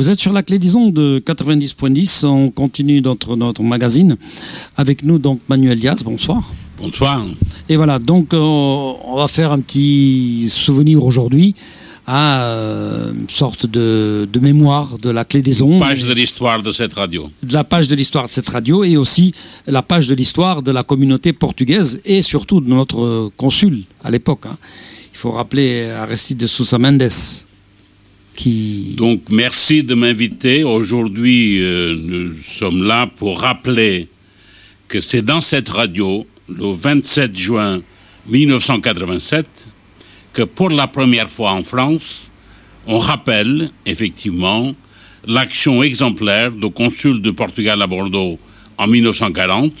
Vous êtes sur la clé disons de 90.10. On continue notre, notre magazine. Avec nous, donc, Manuel Diaz. Bonsoir. Bonsoir. Et voilà, donc, euh, on va faire un petit souvenir aujourd'hui à euh, une sorte de, de, mémoire de la clé des ondes. Page de l'histoire de cette radio. De la page de l'histoire de cette radio et aussi la page de l'histoire de la communauté portugaise et surtout de notre consul à l'époque. Hein. Il faut rappeler Aristide de Sousa Mendes. Donc merci de m'inviter. Aujourd'hui, euh, nous sommes là pour rappeler que c'est dans cette radio, le 27 juin 1987, que pour la première fois en France, on rappelle effectivement l'action exemplaire du consul de Portugal à Bordeaux en 1940,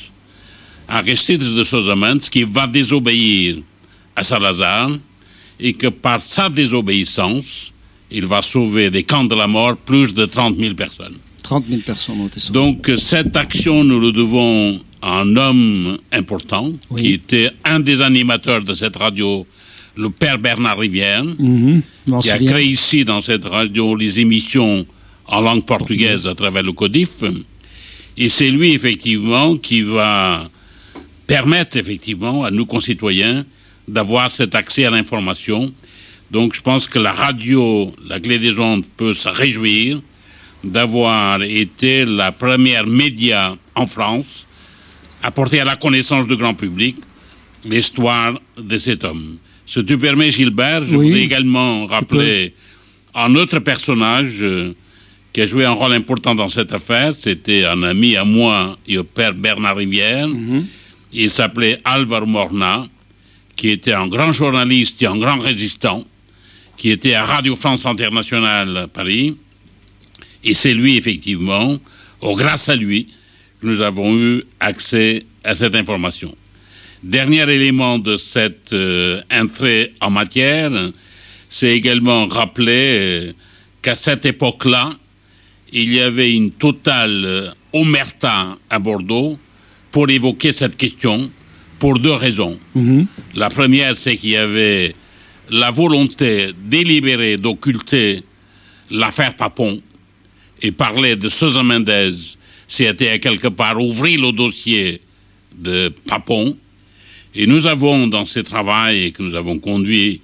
Aristides de Sousa Mendes, qui va désobéir à Salazar et que par sa désobéissance, il va sauver des camps de la mort plus de 30 000 personnes. 30 000 personnes ont été sauvées. Donc cette action, nous le devons à un homme important, oui. qui était un des animateurs de cette radio, le père Bernard Rivière, mmh, qui a créé ici dans cette radio les émissions en langue portugaise à travers le CODIF. Et c'est lui, effectivement, qui va permettre, effectivement, à nous concitoyens d'avoir cet accès à l'information. Donc je pense que la radio, la clé des ondes, peut se réjouir d'avoir été la première média en France à porter à la connaissance du grand public l'histoire de cet homme. Si tu permets, Gilbert, je Oui, voudrais également rappeler un autre personnage euh, qui a joué un rôle important dans cette affaire. C'était un ami à moi et au père Bernard Rivière. Mhm. Il s'appelait Alvaro Morna, qui était un grand journaliste et un grand résistant, qui était à Radio France Internationale à Paris. Et c'est lui, effectivement, ou grâce à lui, que nous avons eu accès à cette information. Dernier élément de cette euh, entrée en matière, c'est également rappeler euh, qu'à cette époque-là, il y avait une totale euh, omerta à Bordeaux pour évoquer cette question pour deux raisons. Mhm. La première, c'est qu'il y avait la volonté délibérée d'occulter l'affaire Papon et parler de Sousa Mendes, c'était quelque part ouvrir le dossier de Papon. Et nous avons, dans ce travail que nous avons conduit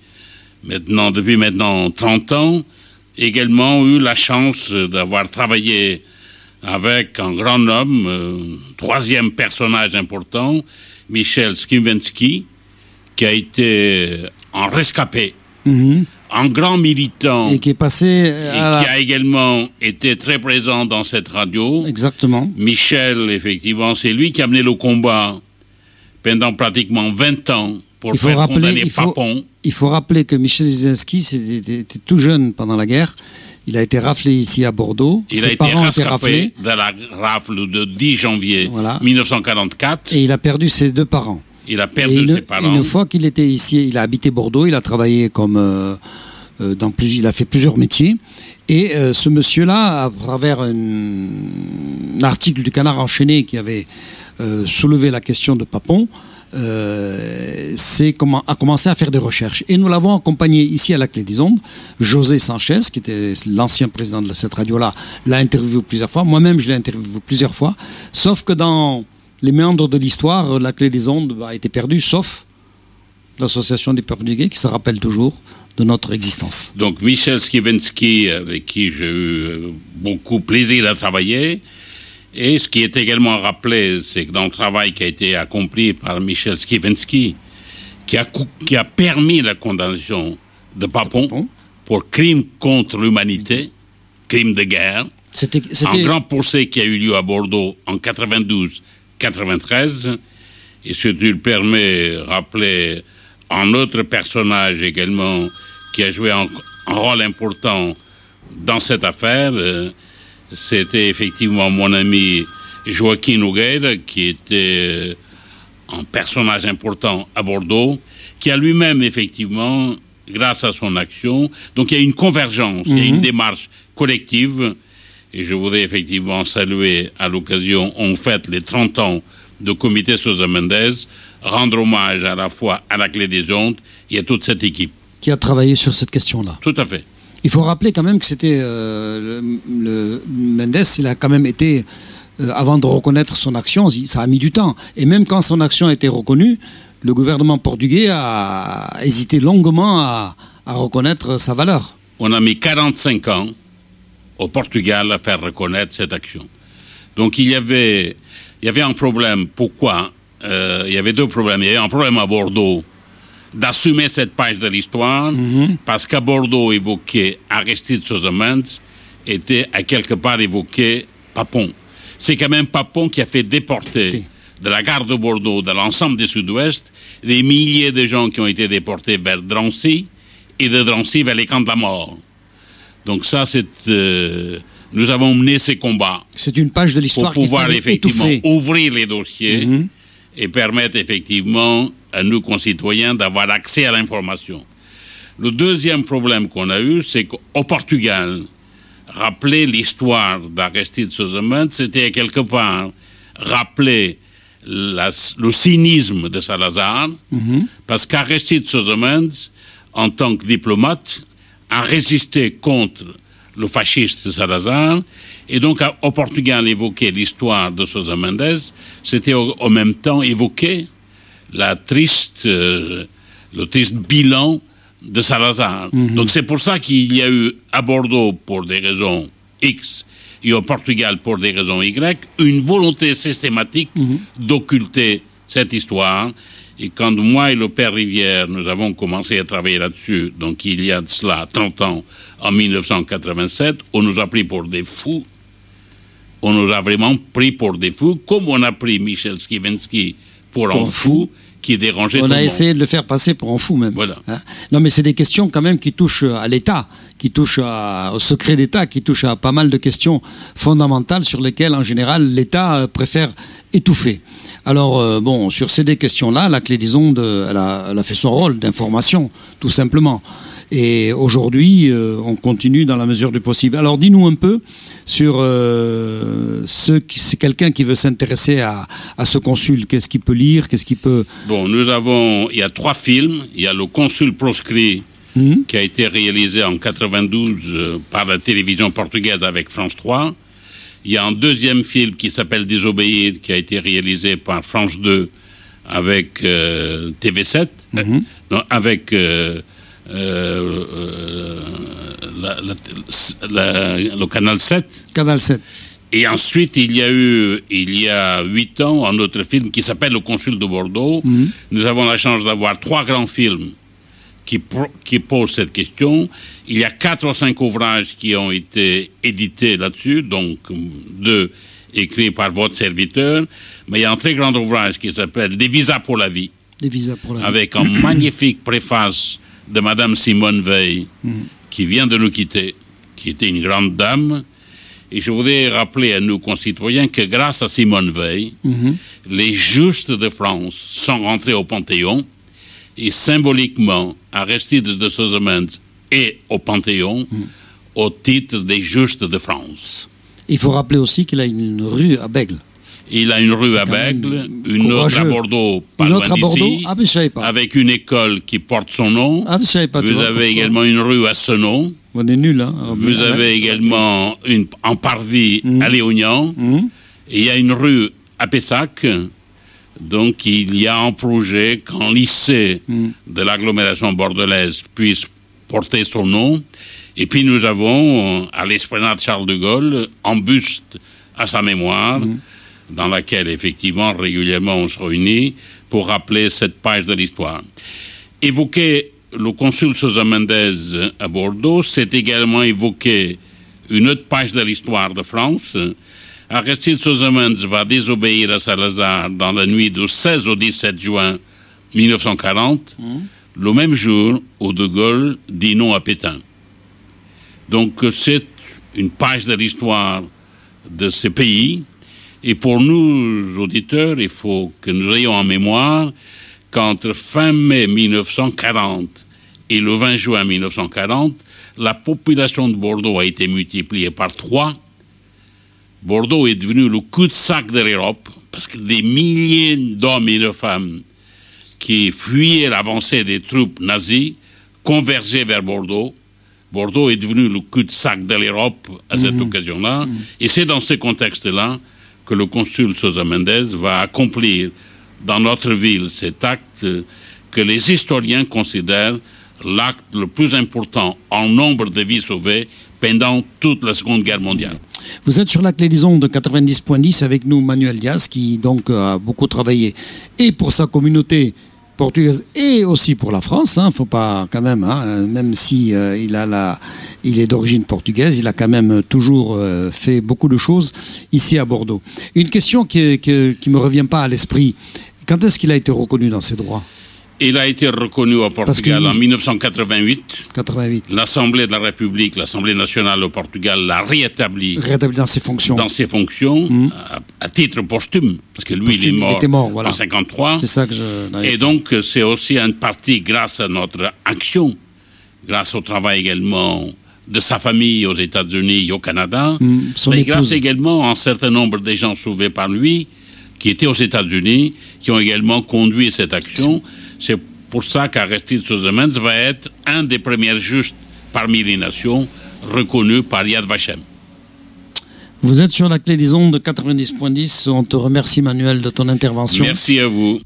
maintenant, depuis maintenant 30 ans, également eu la chance d'avoir travaillé avec un grand homme, euh, troisième personnage important, Michel Skivensky, qui a été un rescapé, Mhm. un grand militant Et qui est passé et à qui la... a également été très présent dans cette radio. Exactement. Michel, effectivement, c'est lui qui a mené le combat pendant pratiquement 20 ans pour Il faut faire rappeler- condamner il faut- Papon. Il faut rappeler que Michel Zizinski était tout jeune pendant la guerre. Il a été raflé ici à Bordeaux. Il Ses a été rescapé de la rafle de 10 janvier Voilà. 1944. Et il a perdu ses deux parents. Il a Et perdu une, ses parents. une fois qu'il était ici, il a habité Bordeaux, il a travaillé comme euh, euh, dans plus, il a fait plusieurs métiers. Et euh, ce monsieur-là, à travers un, un article du Canard enchaîné qui avait euh, soulevé la question de Papon, comment, a commencé à faire des recherches. Et nous l'avons accompagné ici à la Clé des Ondes. José Sanchez, qui était l'ancien président de cette radio-là, l'a interviewé plusieurs fois. Moi-même, je l'ai interviewé plusieurs fois. Sauf que dans les méandres de l'histoire, la Clé des Ondes a été perdue, sauf l'association des Portugais qui se rappelle toujours de notre existence. Donc Michel Skivensky, avec qui j'ai eu euh, beaucoup plaisir à travailler. Et ce qui est également rappelé, c'est que dans le travail qui a été accompli par Michel Skivensky, qui a, qui a permis la condamnation de Papon pour crime contre l'humanité, crime de guerre, C'était, un grand procès qui a eu lieu à Bordeaux en 92-93. Et si tu le permets, rappeler un autre personnage également qui a joué un, un rôle important dans cette affaire. C'était effectivement mon ami Joaquin Nogueira, qui était un personnage important à Bordeaux, qui a lui-même effectivement, grâce à son action, donc il y a une convergence, il y a une démarche collective, et je voudrais effectivement saluer à l'occasion, on fête les 30 ans de comité Sousa Mendes, rendre hommage à la fois à la clé des ondes et à toute cette équipe. qui a travaillé sur cette question-là. Tout à fait. Il faut rappeler quand même que c'était euh, le, Mendes, il a quand même été euh, avant de reconnaître son action, ça a mis du temps. Et même quand son action a été reconnue, le gouvernement portugais a hésité longuement à, à reconnaître sa valeur. On a mis 45 ans au Portugal à faire reconnaître cette action. Donc il y avait, il y avait un problème. Pourquoi? Euh, Il y avait deux problèmes. Il y avait un problème à Bordeaux d'assumer cette page de l'histoire, Mhm. parce qu'à Bordeaux, évoquer Aristide Sosamans était à quelque part évoqué Papon. C'est quand même Papon qui a fait déporter Si. de la gare de Bordeaux, de l'ensemble du sud-ouest, des milliers de gens qui ont été déportés vers Drancy et de Drancy vers les camps de la mort. Donc ça, c'est... euh, nous avons mené ces combats C'est une page de pour l'histoire qui pouvoir fallait effectivement étouffer. ouvrir les dossiers Mhm. et permettre effectivement à nos concitoyens d'avoir accès à l'information. Le deuxième problème qu'on a eu, c'est qu'au Portugal, rappeler l'histoire d'Aristide Sosamant, c'était quelque part rappeler la- le cynisme de Salazar, Mhm. parce qu'Aristide Sosamant, en tant que diplomate, a résisté contre le fasciste Salazar, et donc au Portugal évoquer l'histoire de Sousa Mendes, c'était au, au même temps évoquer la triste, euh, le triste bilan de Salazar. Donc c'est pour ça qu'il y a eu à Bordeaux, pour des raisons X, et au Portugal, pour des raisons Y, une volonté systématique d'occulter cette histoire. Et quand moi et le père Rivière, nous avons commencé à travailler là-dessus, donc il y a de cela 30 ans, en 1987, on nous a pris pour des fous. On nous a vraiment pris pour des fous, comme on a pris Michel Skivensky pour un Pour un fou qui dérangeait On tout a le monde. essayé de le faire passer pour un fou même. Voilà. Hein? Non, mais c'est des questions quand même qui touchent à l'État, qui touchent à- au secret d'État, qui touchent à pas mal de questions fondamentales sur lesquelles, en général, l'État euh, préfère étouffer. Alors, euh, bon, sur ces deux questions-là, la clé des ondes, euh, elle a, elle a fait son rôle d'information, tout simplement. Et aujourd'hui, euh, on continue dans la mesure du possible. Alors, dis-nous un peu sur euh, ce qui, c'est quelqu'un qui veut s'intéresser à, à ce consul. Qu'est-ce qu'il peut lire? Qu'est-ce qu'il peut Bon, nous avons, il y a trois films. Il y a Le Consul proscrit, Hmm qui a été réalisé en 92 euh, par la télévision portugaise avec France 3. Il y a un deuxième film qui s'appelle Désobéir, qui a été réalisé par France 2 avec euh, TV7, euh, non, avec euh, euh, euh, la- la- la- le canal 7. Canal 7. Et ensuite, il y a eu, il y a huit ans, un autre film qui s'appelle Le Consul de Bordeaux. Nous avons la chance d'avoir trois grands films qui, posent cette question. Il y a quatre ou cinq ouvrages qui ont été édités là-dessus, donc deux écrits par votre serviteur. Mais il y a un très grand ouvrage qui s'appelle Des visas pour la vie, Des visas pour la vie. avec un magnifique préface de Madame Simone Veil, qui vient de nous quitter, qui était une grande dame. Et je voudrais rappeler à nos concitoyens que grâce à Simone Veil, les justes de France sont rentrés au Panthéon et symboliquement, Aristides de Sosamans est au Panthéon au titre des justes de France. Il faut rappeler aussi qu'il a une rue à Bègle. Il a une rue à Bègle, une autre à courageux. Bordeaux, pas Une loin autre à Bordeaux d'ici, Ah, avec une école qui porte son nom. Ah, pas. Vous avez également une rue à Senon. On est nul, hein. Vous avez également une, en parvis Mhm. à Léognan. Et il y a une rue à Pessac. Donc, il y a un projet qu'un lycée Mhm. de l'agglomération bordelaise puisse porter son nom. Et puis, nous avons, euh, à l'esplanade Charles de Gaulle, un buste à sa mémoire, Mhm. dans laquelle, effectivement, régulièrement, on se réunit pour rappeler cette page de l'histoire. Évoquer le consul Sousa Mendez à Bordeaux, c'est également évoquer une autre page de l'histoire de France. Aristide Mendes va désobéir à Salazar dans la nuit du 16 au 17 juin 1940, le même jour où De Gaulle dit non à Pétain. Donc c'est une page de l'histoire de ces pays. Et pour nous, auditeurs, il faut que nous ayons en mémoire qu'entre fin mai 1940 et le 20 juin 1940, la population de Bordeaux a été multipliée par trois. Bordeaux est devenu le cul-de-sac de l'Europe parce que des milliers d'hommes et de femmes qui fuyaient l'avancée des troupes nazies convergeaient vers Bordeaux. Bordeaux est devenu le cul-de-sac de l'Europe à cette occasion-là. Et c'est dans ce contexte-là que le consul Sosa Mendes va accomplir dans notre ville cet acte que les historiens considèrent l'acte le plus important en nombre de vies sauvées pendant toute la Seconde Guerre mondiale. Vous êtes sur la clé-liaison de 90.10 avec nous, Manuel Diaz, qui donc a beaucoup travaillé et pour sa communauté portugaise et aussi pour la France. Hein, faut pas quand même, hein, même si euh, il a la, il est d'origine portugaise, il a quand même toujours euh, fait beaucoup de choses ici à Bordeaux. Une question qui, qui, qui me revient pas à l'esprit. Quand est-ce qu'il a été reconnu dans ses droits? Il a été reconnu au Portugal que- en 1988. 88. L'Assemblée de la République, l'Assemblée nationale au Portugal, l'a réétabli Rétabli dans ses fonctions. dans ses fonctions à, à titre posthume, parce que lui, il est mort, était mort, voilà. en 53. C'est ça que je. Et donc, c'est aussi une partie grâce à notre action, grâce au travail également de sa famille aux États-Unis et au Canada, Mm, son mais épouse. grâce également à un certain nombre de gens sauvés par lui, qui étaient aux États-Unis, qui ont également conduit cette action. C'est pour ça qu'Aristide Souzemans va être un des premiers justes parmi les nations reconnus par Yad Vashem. Vous êtes sur la clé-liaison de 90.10. On te remercie, Manuel, de ton intervention. Merci à vous.